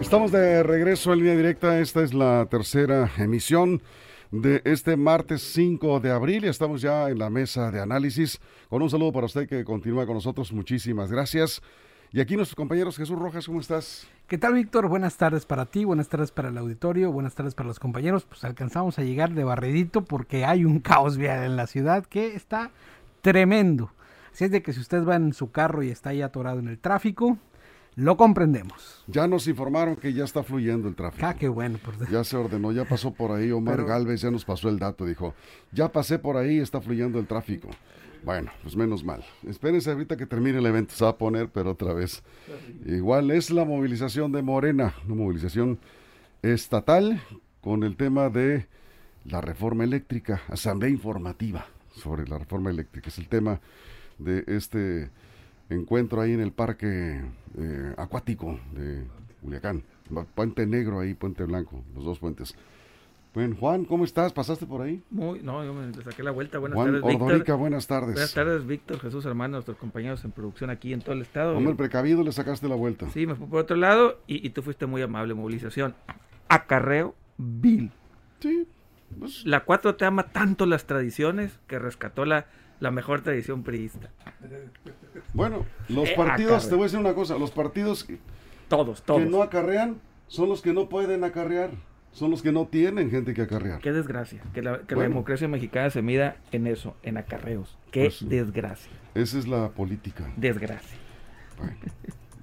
Estamos de regreso en línea directa. Esta es la tercera emisión de este martes 5 de abril. Estamos ya en la mesa de análisis. Con un saludo para usted que continúa con nosotros. Muchísimas gracias. Y aquí nuestros compañeros. Jesús Rojas, ¿cómo estás? ¿Qué tal, Víctor? Buenas tardes para ti, buenas tardes para el auditorio, buenas tardes para los compañeros. Pues alcanzamos a llegar de barridito porque hay un caos vial en la ciudad que está tremendo. Así es de que si usted va en su carro y está ahí atorado en el tráfico, lo comprendemos. Ya nos informaron que ya está fluyendo el tráfico. Ah, qué bueno. Ya se ordenó, ya pasó por ahí. Omar Galvez ya nos pasó el dato. Dijo, ya pasé por ahí, está fluyendo el tráfico. Bueno, pues menos mal. Espérense ahorita que termine el evento, se va a poner, pero otra vez. Igual es la movilización de Morena, una movilización estatal con el tema de la reforma eléctrica, asamblea informativa sobre la reforma eléctrica. Es el tema de este encuentro ahí en el parque eh, acuático de Culiacán. Puente Negro ahí, Puente Blanco, los dos puentes. Bueno, Juan, ¿cómo estás? ¿Pasaste por ahí? Muy, no, yo me saqué la vuelta. Buenas Juan tardes, Ordorica, buenas tardes. Buenas tardes, Víctor, Jesús, hermano, nuestros compañeros en producción aquí en todo el estado. Hombre, el precavido le sacaste la vuelta. Sí, me fui por otro lado y, y tú fuiste muy amable. Movilización. Acarreo vil. Sí. Pues... La 4 te ama tanto las tradiciones que rescató la, la mejor tradición priista. Bueno, los eh, partidos, te voy a decir una cosa, los partidos todos, todos. que no acarrean son los que no pueden acarrear son los que no tienen gente que acarrear. Qué desgracia, que la, que bueno. la democracia mexicana se mida en eso, en acarreos. Qué pues, desgracia. Esa es la política. Desgracia. Bueno.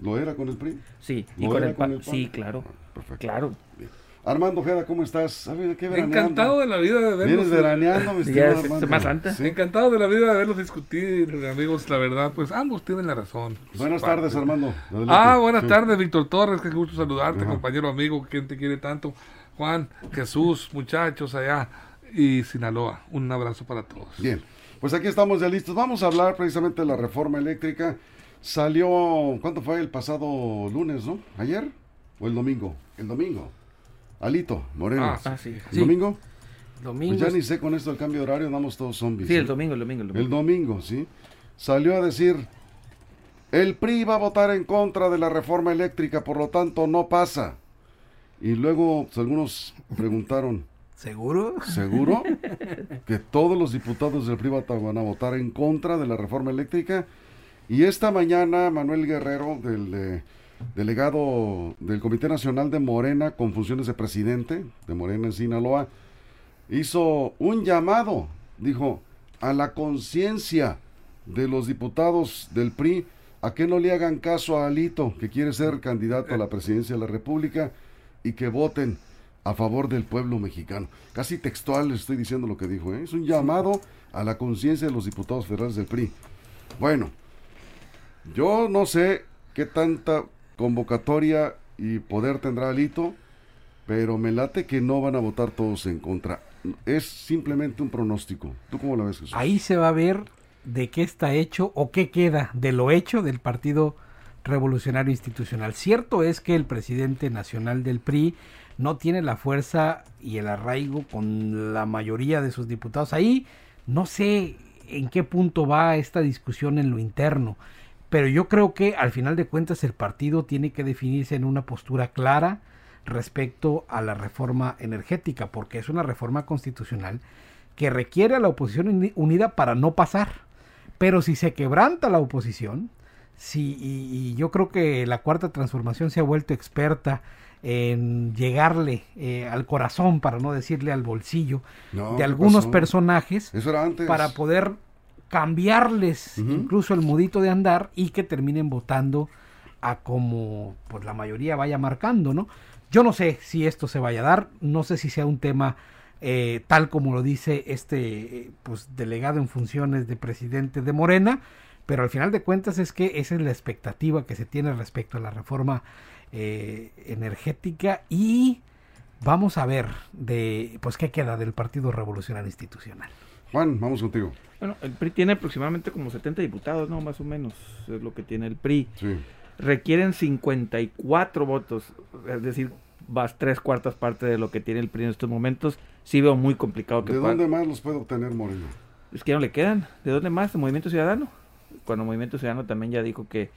¿Lo era con el PRI? Sí, y con el, con el, Sí, claro. Ah, perfecto. Claro. Bien. Armando Ojeda, ¿cómo estás? ¿Qué Encantado de la vida de verlos. Vienes veraneando, mi ya es Semana Santa. Sí. Encantado de la vida de verlos discutir, amigos. La verdad, pues ambos tienen la razón. Buenas tardes, Armando. Adelante. Ah, buenas sí. tardes, Víctor Torres. Qué gusto saludarte, Ajá. compañero amigo, quien te quiere tanto. Juan, Jesús, muchachos allá y Sinaloa. Un abrazo para todos. Bien, pues aquí estamos ya listos. Vamos a hablar precisamente de la reforma eléctrica. Salió, ¿cuánto fue? El pasado lunes, ¿no? ¿Ayer? ¿O el domingo? El domingo. Alito, Moreno. Ah, sí. ¿El domingo? Domingo. Pues ya ni sé con esto del cambio de horario, andamos todos zombies. Sí, el domingo, el domingo, el domingo. El domingo, sí. Salió a decir, el PRI va a votar en contra de la reforma eléctrica, por lo tanto no pasa. Y luego pues, algunos preguntaron, ¿seguro? ¿Seguro? que todos los diputados del PRI van a votar en contra de la reforma eléctrica. Y esta mañana Manuel Guerrero, del eh, delegado del Comité Nacional de Morena con funciones de presidente de Morena en Sinaloa, hizo un llamado, dijo, a la conciencia de los diputados del PRI a que no le hagan caso a Alito, que quiere ser candidato a la presidencia de la República, y que voten a favor del pueblo mexicano. Casi textual les estoy diciendo lo que dijo, ¿eh? es un llamado a la conciencia de los diputados federales del PRI. Bueno, yo no sé qué tanta convocatoria y poder tendrá Alito, pero me late que no van a votar todos en contra. Es simplemente un pronóstico. ¿Tú cómo la ves, Jesús? Ahí se va a ver de qué está hecho o qué queda de lo hecho del partido revolucionario institucional. Cierto es que el presidente nacional del PRI no tiene la fuerza y el arraigo con la mayoría de sus diputados. Ahí no sé en qué punto va esta discusión en lo interno, pero yo creo que al final de cuentas el partido tiene que definirse en una postura clara respecto a la reforma energética, porque es una reforma constitucional que requiere a la oposición unida para no pasar. Pero si se quebranta la oposición, Sí, y, y, yo creo que la cuarta transformación se ha vuelto experta en llegarle eh, al corazón, para no decirle al bolsillo, no, de algunos personajes Eso era antes. para poder cambiarles Uh -huh. incluso el mudito de andar y que terminen votando a como pues la mayoría vaya marcando, ¿no? Yo no sé si esto se vaya a dar, no sé si sea un tema eh, tal como lo dice este pues delegado en funciones de presidente de Morena, pero al final de cuentas es que esa es la expectativa que se tiene respecto a la reforma eh, energética y vamos a ver de pues qué queda del Partido Revolucionario Institucional. Juan, vamos contigo. Bueno, el PRI tiene aproximadamente como 70 diputados, ¿no? Más o menos es lo que tiene el PRI. Sí. Requieren 54 votos, es decir, vas tres cuartas partes de lo que tiene el PRI en estos momentos. Sí veo muy complicado que ¿De dónde más los puede obtener Moreno? Es que no le quedan. ¿De dónde más? ¿De Movimiento Ciudadano? Cuando Movimiento Ciudadano también ya dijo que,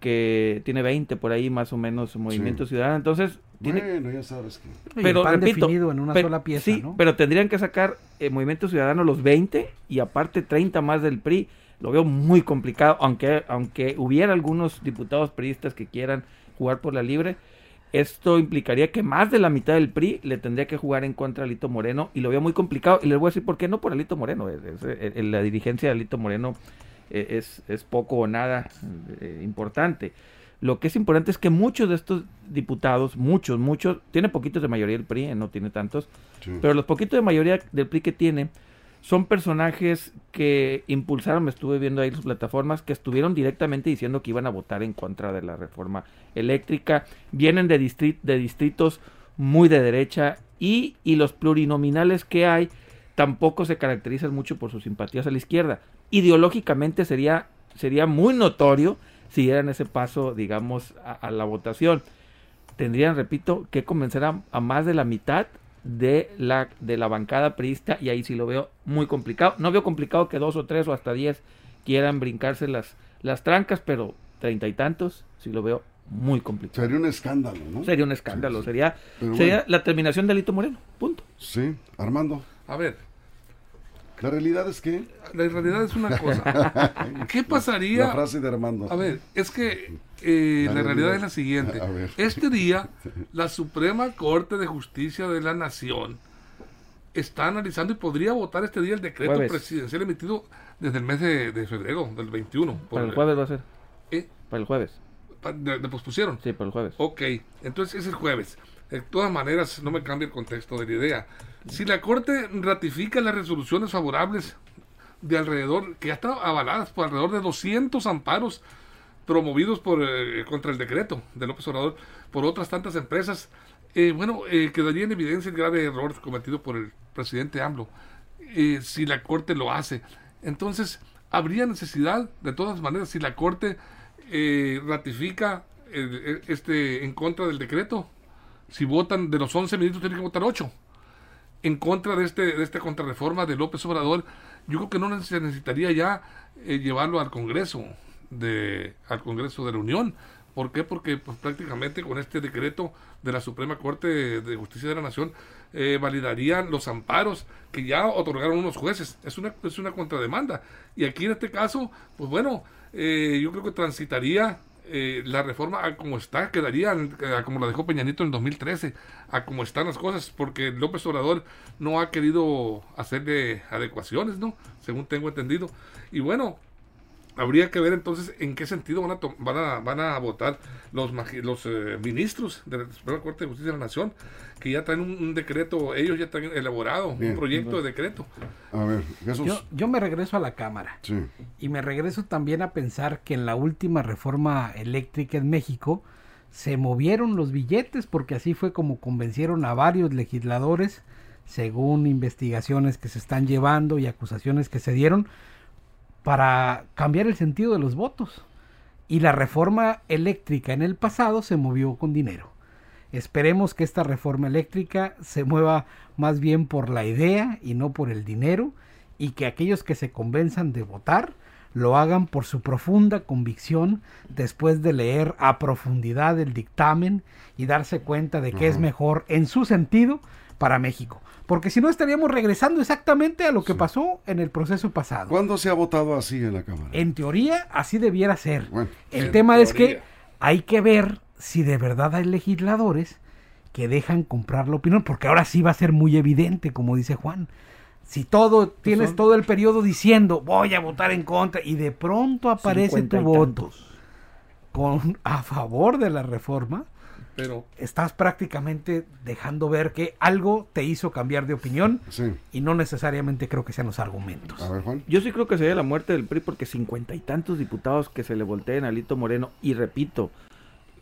que tiene 20 por ahí más o menos Movimiento Ciudadano. Entonces, tiene, Bueno, ya sabes que... Pero PAN repito, definido en una pero- sola pieza, sí, ¿no? pero tendrían que sacar eh, Movimiento Ciudadano los 20 y aparte 30 más del PRI. Lo veo muy complicado, aunque aunque hubiera algunos diputados priistas que quieran jugar por la libre, esto implicaría que más de la mitad del PRI le tendría que jugar en contra a Alito Moreno y lo veo muy complicado. Y les voy a decir por qué no por Alito Moreno. Es- es- eh, la dirigencia de Alito Moreno eh, es, es poco o nada eh, importante. Lo que es importante es que muchos de estos diputados, muchos, muchos, tiene poquitos de mayoría el PRI, eh, no tiene tantos, Sí. pero los poquitos de mayoría del PRI que tiene son personajes que impulsaron, me estuve viendo ahí las plataformas, que estuvieron directamente diciendo que iban a votar en contra de la reforma eléctrica, vienen de, distri- de distritos muy de derecha y, y los plurinominales que hay tampoco se caracterizan mucho por sus simpatías a la izquierda. Ideológicamente sería, sería muy notorio si dieran ese paso, digamos, a, a la votación. Tendrían, repito, que convencer a, a más de la mitad de la, de la bancada priista y ahí sí lo veo muy complicado. No veo complicado que dos o tres o hasta diez quieran brincarse las, las trancas, pero treinta y tantos sí lo veo muy complicado. Sería un escándalo, ¿no? Sería un escándalo, Sí, sí. sería, sería bueno. la terminación de Alito Moreno, punto. Sí, Armando. A ver, La realidad es que... la realidad es una cosa. ¿Qué pasaría? La frase de Armando. A ver, es que eh, La la, realidad. realidad es la siguiente. A ver. Este día, la Suprema Corte de Justicia de la Nación está analizando y podría votar este día el decreto Jueves. presidencial emitido desde el mes de, de febrero, del 21. por- Para el jueves va a ser. ¿Eh? Para el jueves. De pospusieron. Sí, para el jueves. Ok, entonces es el jueves. De todas maneras, no me cambia el contexto de la idea. Si la Corte ratifica las resoluciones favorables de alrededor, que ya están avaladas por alrededor de 200 amparos promovidos por eh, contra el decreto de López Obrador por otras tantas empresas, eh, bueno, eh, quedaría en evidencia el grave error cometido por el presidente AMLO eh, si la Corte lo hace. Entonces, habría necesidad, de todas maneras, si la Corte eh, ratifica el- el- este en contra del decreto, si votan de los 11 ministros, tienen que votar 8 en contra de este de esta contrarreforma de López Obrador, yo creo que no se necesitaría ya eh, llevarlo al Congreso de al Congreso de la Unión. ¿Por qué? Porque pues, prácticamente con este decreto de la Suprema Corte de, Justicia de la Nación eh, validarían los amparos que ya otorgaron unos jueces. Es una es una contrademanda. Y aquí en este caso, pues bueno, eh, yo creo que transitaría eh, la reforma a como está, quedaría como la dejó Peñanito en el 2013, a como están las cosas, porque López Obrador no ha querido hacerle adecuaciones, ¿no? Según tengo entendido. Y bueno, habría que ver entonces en qué sentido van a, to- van a, van a votar los, magi- los eh, ministros de la Suprema Corte de Justicia de la Nación, que ya traen un, un decreto, ellos ya traen elaborado, Bien. un proyecto de decreto. A ver, Jesús. Yo, yo me regreso a la Cámara Sí. y me regreso también a pensar que en la última reforma eléctrica en México se movieron los billetes porque así fue como convencieron a varios legisladores, según investigaciones que se están llevando y acusaciones que se dieron, para cambiar el sentido de los votos. Y la reforma eléctrica en el pasado se movió con dinero. Esperemos que esta reforma eléctrica se mueva más bien por la idea y no por el dinero y que aquellos que se convenzan de votar lo hagan por su profunda convicción después de leer a profundidad el dictamen y darse cuenta de que es mejor en su sentido para México. Porque si no estaríamos regresando exactamente a lo que Sí. pasó en el proceso pasado. ¿Cuándo se ha votado así en la Cámara? En teoría, así debiera ser. Bueno, El tema es que hay que ver si de verdad hay legisladores que dejan comprar la opinión, porque ahora sí va a ser muy evidente, como dice Juan. Si todo, tienes son- todo el periodo diciendo voy a votar en contra y de pronto aparece tu voto con a favor de la reforma, Pero estás prácticamente dejando ver que algo te hizo cambiar de opinión sí. y no necesariamente creo que sean los argumentos. A ver, Juan. Yo sí creo que sería la muerte del PRI porque cincuenta y tantos diputados que se le volteen a Alito Moreno y repito,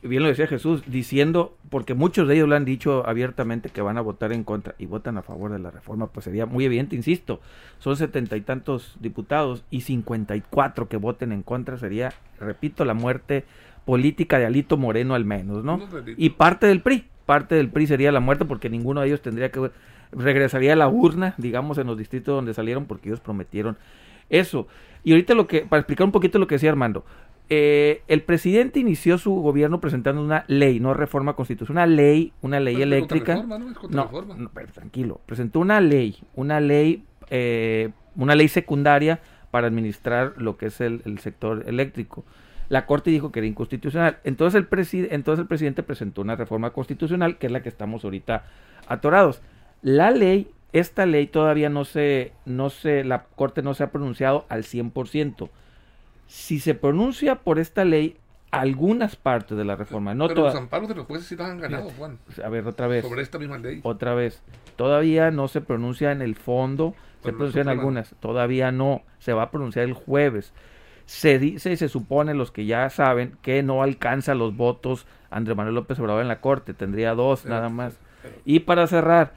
bien lo decía Jesús, diciendo, porque muchos de ellos lo han dicho abiertamente que van a votar en contra y votan a favor de la reforma, pues sería muy evidente, insisto, son setenta y tantos diputados y cincuenta y cuatro que voten en contra sería, repito, la muerte política de Alito Moreno al menos, ¿no? Y parte del PRI, parte del PRI sería la muerte porque ninguno de ellos tendría que regresaría a la urna, digamos, en los distritos donde salieron porque ellos prometieron eso. Y ahorita lo que, para explicar un poquito lo que decía Armando, eh, el presidente inició su gobierno presentando una ley, no reforma constitucional, una ley, una ley Pero eléctrica. contrarreforma, ¿no? Es No, no, pero tranquilo. Presentó una ley, una ley, eh, una ley secundaria para administrar lo que es el, el sector eléctrico. La Corte dijo que era inconstitucional. Entonces el, presi- entonces el presidente presentó una reforma constitucional, que es la que estamos ahorita atorados. La ley, esta ley todavía no se, no se, la Corte no se ha pronunciado al 100%. Si se pronuncia por esta ley, algunas partes de la reforma, no Pero los amparos de los jueces sí los han ganado, Juan, A ver, otra vez sobre esta misma ley. otra vez, todavía no se pronuncia en el fondo, se Bueno, pronuncian algunas, todavía no, se va a pronunciar el jueves. Se dice y se supone, los que ya saben, que no alcanza los votos Andrés Manuel López Obrador en la Corte, tendría dos nada más. Y para cerrar,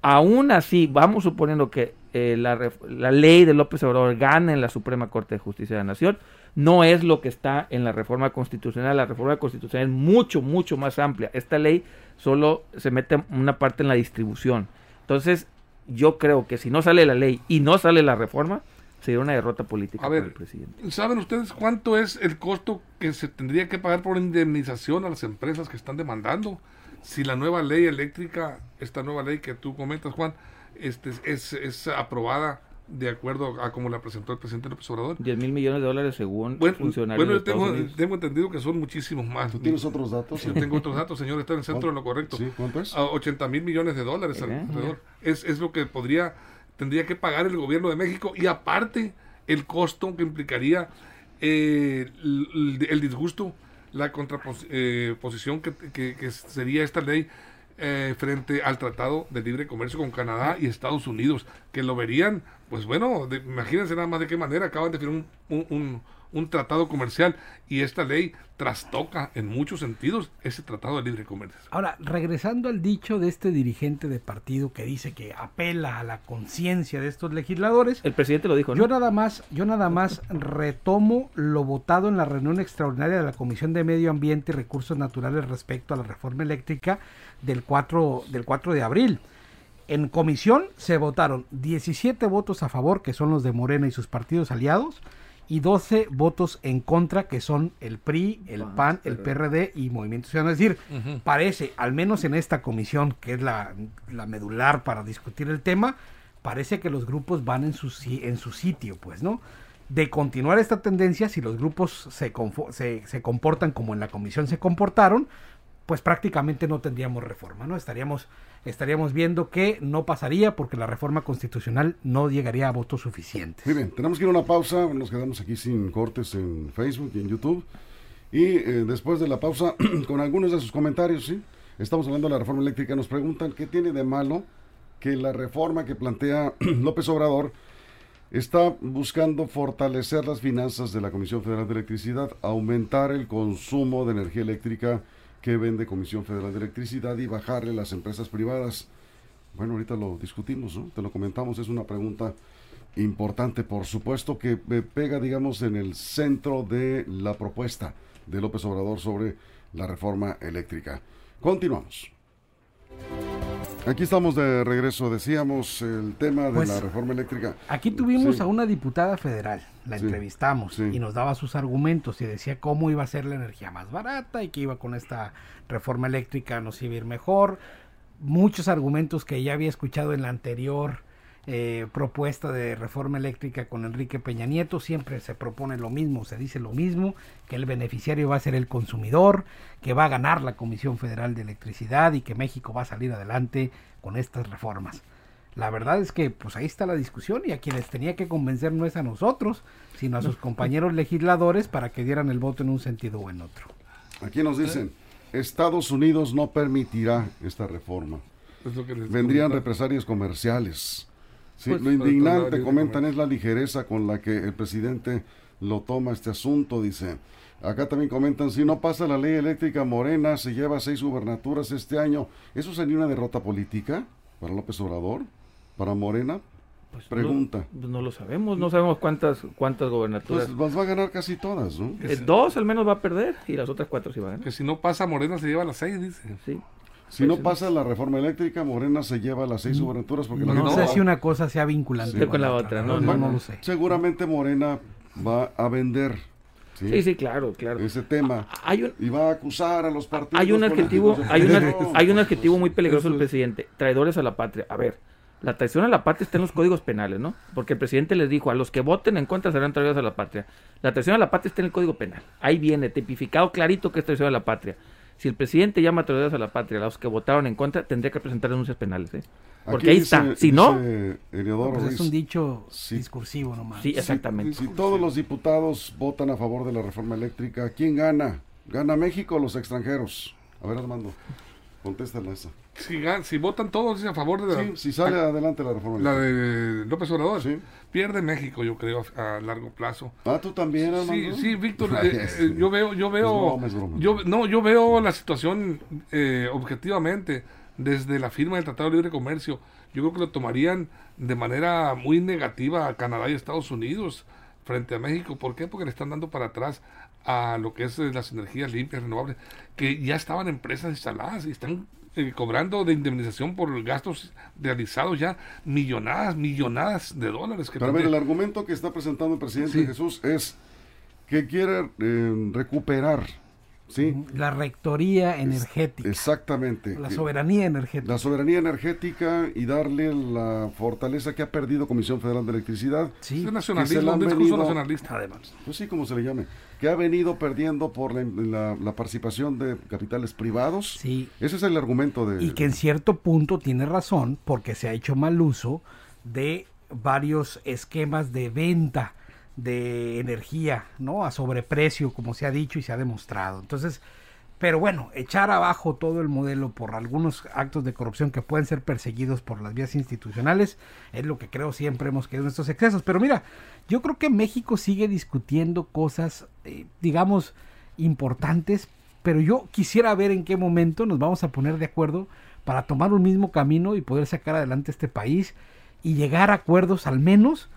aún así, vamos suponiendo que eh, la, la ley de López Obrador gane en la Suprema Corte de Justicia de la Nación, no es lo que está en la reforma constitucional. La reforma constitucional es mucho, mucho más amplia. Esta ley solo se mete una parte en la distribución. Entonces, yo creo que si no sale la ley y no sale la reforma, sería una derrota política A ver, para el presidente. ¿Saben ustedes cuánto es el costo que se tendría que pagar por indemnización a las empresas que están demandando? Si la nueva ley eléctrica, esta nueva ley que tú comentas, Juan, este, es, es aprobada de acuerdo a como la presentó el presidente López Obrador. 10 mil millones de dólares según Bueno, funcionarios bueno, yo tengo, entendido que son muchísimos más. ¿Tú tienes otros datos? Yo tengo otros datos, señor, está en el centro de lo correcto. Sí, ¿cuánto es? A 80 mil millones de dólares Eh, alrededor. Es, es lo que podría, tendría que pagar el gobierno de México y aparte el costo que implicaría eh, el, disgusto, la contraposición que, que- que sería esta ley eh, frente al Tratado de Libre Comercio con Canadá y Estados Unidos, que lo verían, pues bueno, de- imagínense nada más de qué manera acaban de firmar un, un- un- un tratado comercial y esta ley trastoca en muchos sentidos ese Tratado de Libre Comercio. Ahora, regresando al dicho de este dirigente de partido que dice que apela a la conciencia de estos legisladores, El presidente lo dijo, ¿no? yo nada más, yo nada más retomo lo votado en la reunión extraordinaria de la Comisión de Medio Ambiente y Recursos Naturales respecto a la reforma eléctrica del 4, del 4 de abril. En comisión se votaron 17 votos a favor, que son los de Morena y sus partidos aliados, y 12 votos en contra, que son el PRI, el PAN, el PRD y Movimiento Ciudadano. Es decir, parece, al menos en esta comisión, que es la, la medular para discutir el tema, parece que los grupos van en su, en su sitio, pues, ¿no? De continuar esta tendencia, si los grupos se, se comportan como en la comisión se comportaron, pues prácticamente no tendríamos reforma, ¿no? Estaríamos, estaríamos viendo que no pasaría porque la reforma constitucional no llegaría a votos suficientes. Muy bien, tenemos que ir a una pausa, nos quedamos aquí sin cortes en Facebook y en YouTube. Y eh, después de la pausa, con algunos de sus comentarios, ¿sí? Estamos hablando de la reforma eléctrica, nos preguntan qué tiene de malo que la reforma que plantea López Obrador está buscando fortalecer las finanzas de la Comisión Federal de Electricidad, aumentar el consumo de energía eléctrica que vende Comisión Federal de Electricidad y bajarle las empresas privadas. Bueno, ahorita lo discutimos, ¿no? Te lo comentamos, es una pregunta importante, por supuesto, que eh, pega, digamos, en el centro de la propuesta de López Obrador sobre la reforma eléctrica. Continuamos. Aquí estamos de regreso, decíamos el tema de Pues, la reforma eléctrica. Aquí tuvimos Sí. a una diputada federal, la Sí, entrevistamos sí. y nos daba sus argumentos y decía cómo iba a ser la energía más barata y que iba con esta reforma eléctrica nos iba a ir mejor. Muchos argumentos que ya había escuchado en la anterior eh, propuesta de reforma eléctrica con Enrique Peña Nieto. Siempre se propone lo mismo, se dice lo mismo, que el beneficiario va a ser el consumidor, que va a ganar la Comisión Federal de Electricidad y que México va a salir adelante con estas reformas. La verdad es que pues ahí está la discusión y a quienes tenía que convencer no es a nosotros, sino a sus compañeros legisladores para que dieran el voto en un sentido o en otro. Aquí nos dicen, Estados Unidos no permitirá esta reforma. Es lo que les Vendrían comentaba. represalias comerciales. Sí, Pues, lo indignante, comentan, es la ligereza con la que el presidente lo toma este asunto, dice. Acá también comentan, si no pasa la ley eléctrica morena, se lleva seis gubernaturas este año. ¿Eso sería una derrota política para López Obrador? ¿Para Morena? Pues, Pregunta. No, no lo sabemos, no sabemos cuántas cuántas gobernaturas. Pues las va a ganar casi todas, ¿no? Eh, dos al menos va a perder y las otras cuatro sí van a ganar. Que si no pasa Morena se lleva las seis, dice. Sí. Si no pasa la reforma eléctrica, Morena se lleva las seis gubernaturas porque la No, sé si una cosa sea vinculante Sí. con la otra, no, ¿no? no, no lo sé. Seguramente Morena va a vender. Sí, sí, claro, claro. Ese tema. Hay un, Y va a acusar a los partidos. hay un adjetivo, hay, una- hay un adjetivo muy peligroso del es. presidente, traidores a la patria. A ver, la traición a la patria está en los códigos penales, ¿no? Porque el presidente les dijo, a los que voten en contra serán traidores a la patria. La traición a la patria está en el código penal. Ahí viene, tipificado clarito que es traición a la patria. Si el presidente llama traidores a la patria a los que votaron en contra, tendría que presentar denuncias penales, ¿eh? Porque Aquí ahí dice- está. Si no, Pues es un dicho Sí. discursivo nomás. sí, exactamente. Si todos los diputados votan a favor de la reforma eléctrica, ¿quién gana? ¿Gana México o los extranjeros? A ver, Armando, contéstala esa. Si, votan todos a favor de la, Sí, si sale adelante la reforma la de López Obrador, Sí. pierde México, yo creo, a, a largo plazo. Ah, tú también, Sí, Armando. sí, Víctor, Ay, eh, sí. eh, yo veo, yo veo, broma, broma. yo, no, yo veo la situación eh, objetivamente desde la firma del Tratado de Libre Comercio. Yo creo que lo tomarían de manera muy negativa a Canadá y Estados Unidos frente a México. ¿Por qué? Porque le están dando para atrás a lo que es eh, las energías limpias, renovables, que ya estaban empresas instaladas y están eh, cobrando de indemnización por gastos realizados ya millonadas, millonadas de dólares. Que Pero a ver, el argumento que está presentando el presidente Sí. Jesús es que quiere eh, recuperar, ¿sí? La rectoría energética, Exactamente. la soberanía energética. la soberanía energética y darle la fortaleza que ha perdido Comisión Federal de Electricidad. Sí, es han un discurso venido- nacionalista además. Pues sí, como se le llame. Que ha venido perdiendo por la, la- la participación de capitales privados. sí. Ese es el argumento de... Y que en cierto punto tiene razón porque se ha hecho mal uso de varios esquemas de venta de energía, ¿no? A sobreprecio, como se ha dicho y se ha demostrado. Entonces, pero bueno, echar abajo todo el modelo por algunos actos de corrupción que pueden ser perseguidos por las vías institucionales es lo que creo siempre hemos querido en estos excesos. Pero mira, yo creo que México sigue discutiendo cosas, eh, digamos, importantes, pero yo quisiera ver en qué momento nos vamos a poner de acuerdo para tomar un mismo camino y poder sacar adelante este país y llegar a acuerdos al menos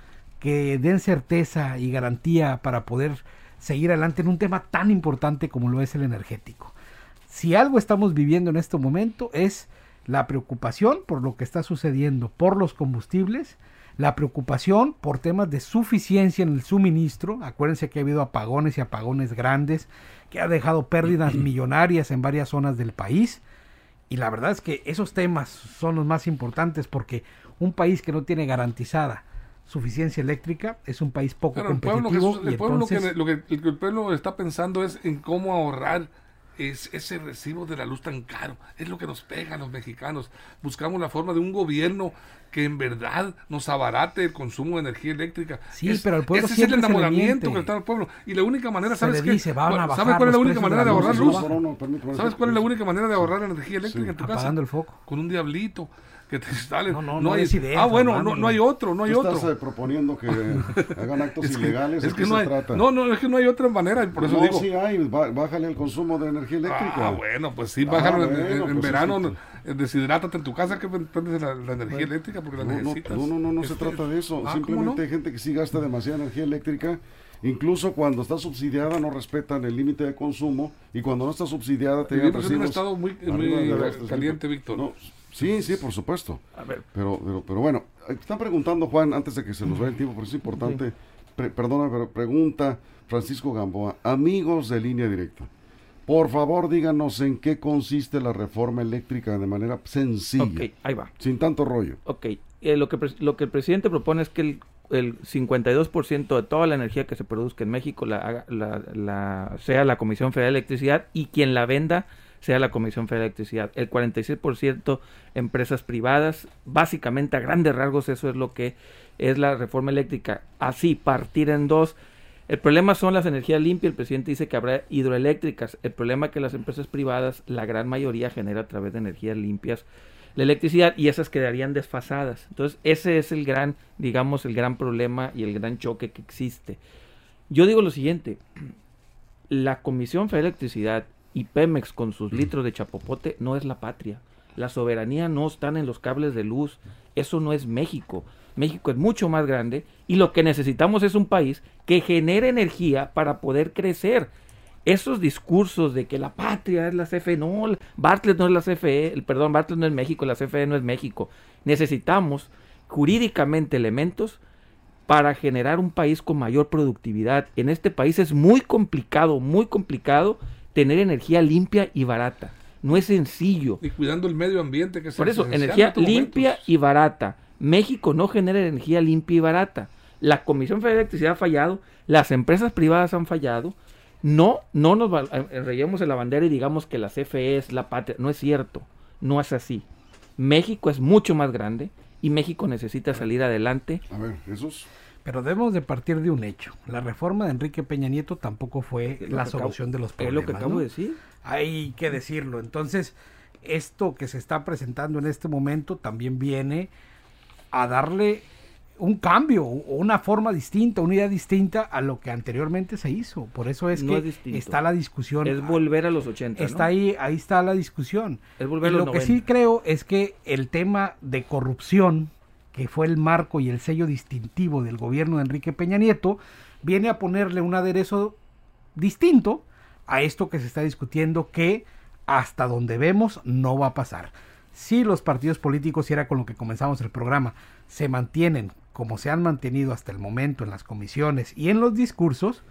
que den certeza y garantía para poder seguir adelante en un tema tan importante como lo es el energético. Si algo estamos viviendo en este momento es la preocupación por lo que está sucediendo por los combustibles, la preocupación por temas de suficiencia en el suministro, acuérdense que ha habido apagones y apagones grandes, que ha dejado pérdidas millonarias en varias zonas del país, y la verdad es que esos temas son los más importantes porque un país que no tiene garantizada suficiencia eléctrica es un país poco Claro, el pueblo, competitivo el pueblo lo que- entonces lo, que, lo que el pueblo está pensando es en cómo ahorrar es, ese recibo de la luz tan caro. Es lo que nos pega a los mexicanos. Buscamos la forma de un gobierno que en verdad nos abarate el consumo de energía eléctrica. Sí, Es- pero al pueblo ese es el enamoramiento que está el pueblo. Y la única manera, ¿sabes qué? dice, van a ¿Sabes cuál es la única manera de la ahorrar no luz? bajan. No, no, permítame. ¿Sabes cuál es la única manera de ahorrar energía eléctrica en tu casa? apagando el foco. Con un diablito que te instalen. No, no, no hay, des ideas, ah, bueno, no, no. hay otro, no hay Tú otro. estás eh, proponiendo que hagan actos Es que- ilegales. es ¿de que no se hay, trata? no, no, es que no hay otra manera, y por eso no, digo. sí hay. bá- Bájale el consumo de energía eléctrica. Ah, bueno, pues sí, Ah, bájalo en- bueno, en, en pues verano, eso eh, deshidrátate en tu casa que prendes la, la energía eléctrica porque la No, no, necesitas. no, no, no, no se Este, trata de eso. ah, ¿cómo Simplemente no? hay gente que sí gasta demasiada energía eléctrica. Incluso cuando está subsidiada no respetan el límite de consumo y cuando no está subsidiada te llegan Vivimos en un estado muy, muy caliente, Víctor. No, sí, sí, por supuesto. A ver, Pero, pero, pero bueno, están preguntando, Juan, antes de que se nos vaya el tiempo, pero es importante. Pre- perdona, pero pregunta Francisco Gamboa, amigos de línea directa, por favor díganos en qué consiste la reforma eléctrica de manera sencilla, ok, ahí va. sin tanto rollo. Ok, eh, lo, que, lo que el presidente propone es que el, el 52% de toda la energía que se produzca en México la, la- la- sea la Comisión Federal de Electricidad y quien la venda sea la Comisión Federal de Electricidad. El 46% empresas privadas, básicamente a grandes rasgos eso es lo que es la reforma eléctrica. Así, partir en dos. El problema son las energías limpias. El presidente dice que habrá hidroeléctricas. El problema es que las empresas privadas, la gran mayoría genera a través de energías limpias la electricidad y esas quedarían desfasadas. Entonces, ese es el gran, digamos, el gran problema y el gran choque que existe. Yo digo lo siguiente, la Comisión Federal de Electricidad y Pemex con sus litros de chapopote no es la patria. La soberanía no están en los cables de luz. Eso no es México. México es mucho más grande y lo que necesitamos es un país que genere energía para poder crecer. Esos discursos de que la patria es la CFE, no, Bartlett no es la CFE, el, perdón, Bartlett no es México, la CFE no es México. Necesitamos jurídicamente elementos para generar un país con mayor productividad. En este país es muy complicado, muy complicado tener energía limpia y barata. No es sencillo. Y cuidando el medio ambiente que Por eso, energía limpia y barata. México no genera energía limpia y barata. La Comisión Federal de Electricidad ha fallado, las empresas privadas han fallado. No, no nos eh, reyemos en la bandera y digamos que la CFE es la patria. No es cierto, no es así. México es mucho más grande y México necesita salir adelante. A ver, Jesús. Pero debemos de partir de un hecho. La reforma de Enrique Peña Nieto tampoco fue la solución de los problemas. Es lo que acabo de decir. Hay que decirlo. Entonces, esto que se está presentando en este momento también viene a darle un cambio, una forma distinta, una idea distinta a lo que anteriormente se hizo. Por eso es que está la discusión. Es volver a los 80. Está ahí, ahí está la discusión. Es volver a los lo que sí creo es que el tema de corrupción, que fue el marco y el sello distintivo del gobierno de Enrique Peña Nieto, viene a ponerle un aderezo distinto a esto que se está discutiendo que hasta donde vemos no va a pasar. Si los partidos políticos, y era con lo que comenzamos el programa, se mantienen como se han mantenido hasta el momento en las comisiones y en los discursos,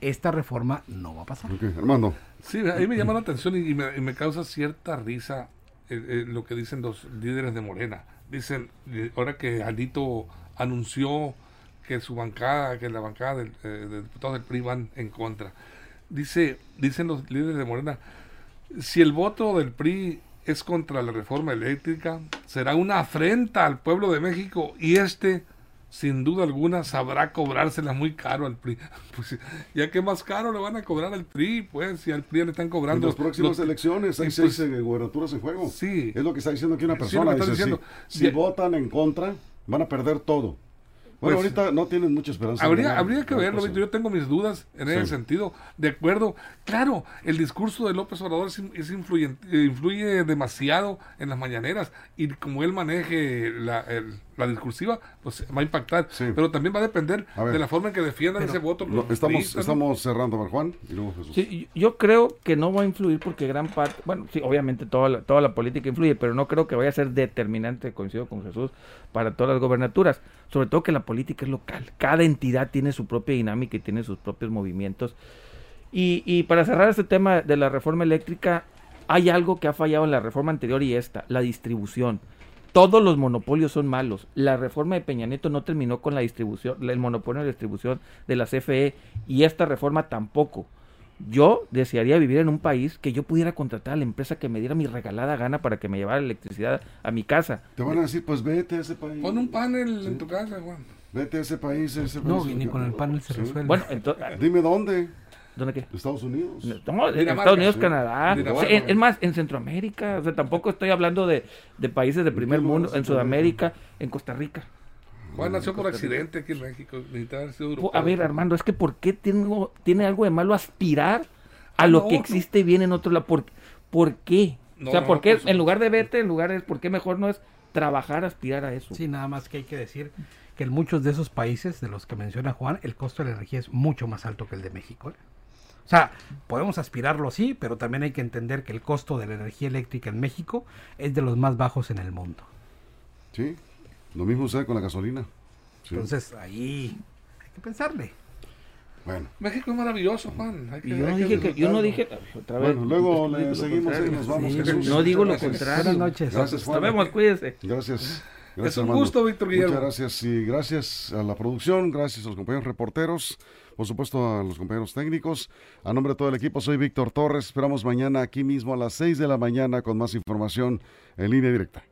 esta reforma no va a pasar. Okay, Armando. Sí, ahí me llama la atención y, me, causa cierta risa eh, eh, lo que dicen los líderes de Morena. Dicen, eh, ahora que Alito anunció que su bancada, que la bancada de diputados del PRI van en contra. Dice, dicen los líderes de Morena, si el voto del PRI es contra la reforma eléctrica, será una afrenta al pueblo de México y este, sin duda alguna, sabrá cobrársela muy caro al PRI. Pues, ya que más caro le van a cobrar al PRI, pues, si al PRI le están cobrando. En las próximas elecciones hay seis pues, gubernaturas en juego. Sí. Es lo que está diciendo aquí una persona. si votan en contra, van a perder todo. Bueno, pues, ahorita no tienen mucha esperanza. Habría, habría que verlo, yo tengo mis dudas en ese sentido. De acuerdo, claro, el discurso de López Obrador es, influyente, influye demasiado en las mañaneras y como él maneje la, la discursiva, pues va a impactar. Pero también va a depender de la forma en que defiendan ese voto. estamos, estamos cerrando, Juan, y luego Jesús. Sí, yo creo que no va a influir porque gran parte, bueno, sí, obviamente toda la, toda la política influye, pero no creo que vaya a ser determinante, coincido con Jesús, para todas las gobernaturas. Sobre todo que la política es local. Cada entidad tiene su propia dinámica y tiene sus propios movimientos. Y, y para cerrar este tema de la reforma eléctrica, hay algo que ha fallado en la reforma anterior y esta, la distribución todos los monopolios son malos. La reforma de Peña Nieto no terminó con la distribución, el monopolio de distribución de la CFE y esta reforma tampoco. Yo desearía vivir en un país que yo pudiera contratar a la empresa que me diera mi regalada gana para que me llevara electricidad a mi casa. Te van a decir, pues vete a ese país. Pon un panel en tu casa, Juan. Vete a ese país, ese país. No, ni con el panel se resuelve. Bueno, entonces, Dime dónde. ¿Dónde qué? Estados Unidos. en Estados Unidos, Canadá. es más, en Centroamérica. O sea, tampoco estoy hablando de, países de primer mundo. En Sudamérica, en Costa Rica. Juan nació por accidente aquí en México. A ver, Armando, es que ¿por qué tengo, tiene algo de malo aspirar a lo que existe bien en otro lado? ¿Por, ¿por qué? o sea, ¿por qué en lugar de verte, en lugar de por qué mejor no es trabajar, aspirar a eso? Sí, nada más que hay que decir que en muchos de esos países de los que menciona Juan, el costo de la energía es mucho más alto que el de México. ¿eh? O sea, podemos aspirarlo así, pero también hay que entender que el costo de la energía eléctrica en México es de los más bajos en el mundo. Sí, lo mismo sucede con la gasolina. Entonces, ahí hay que pensarle. Bueno. México es maravilloso, Juan. yo, no dije que, yo no dije otra vez. Bueno, luego le seguimos y nos vamos. No digo lo contrario. Buenas noches. Gracias, Juan. Nos vemos, cuídese. Gracias. Gracias, es un gusto, Víctor Guillermo. Muchas gracias y gracias a la producción, gracias a los compañeros reporteros por supuesto a los compañeros técnicos. A nombre de todo el equipo, soy Víctor Torres. Esperamos mañana aquí mismo a las 6 de la mañana con más información en línea directa.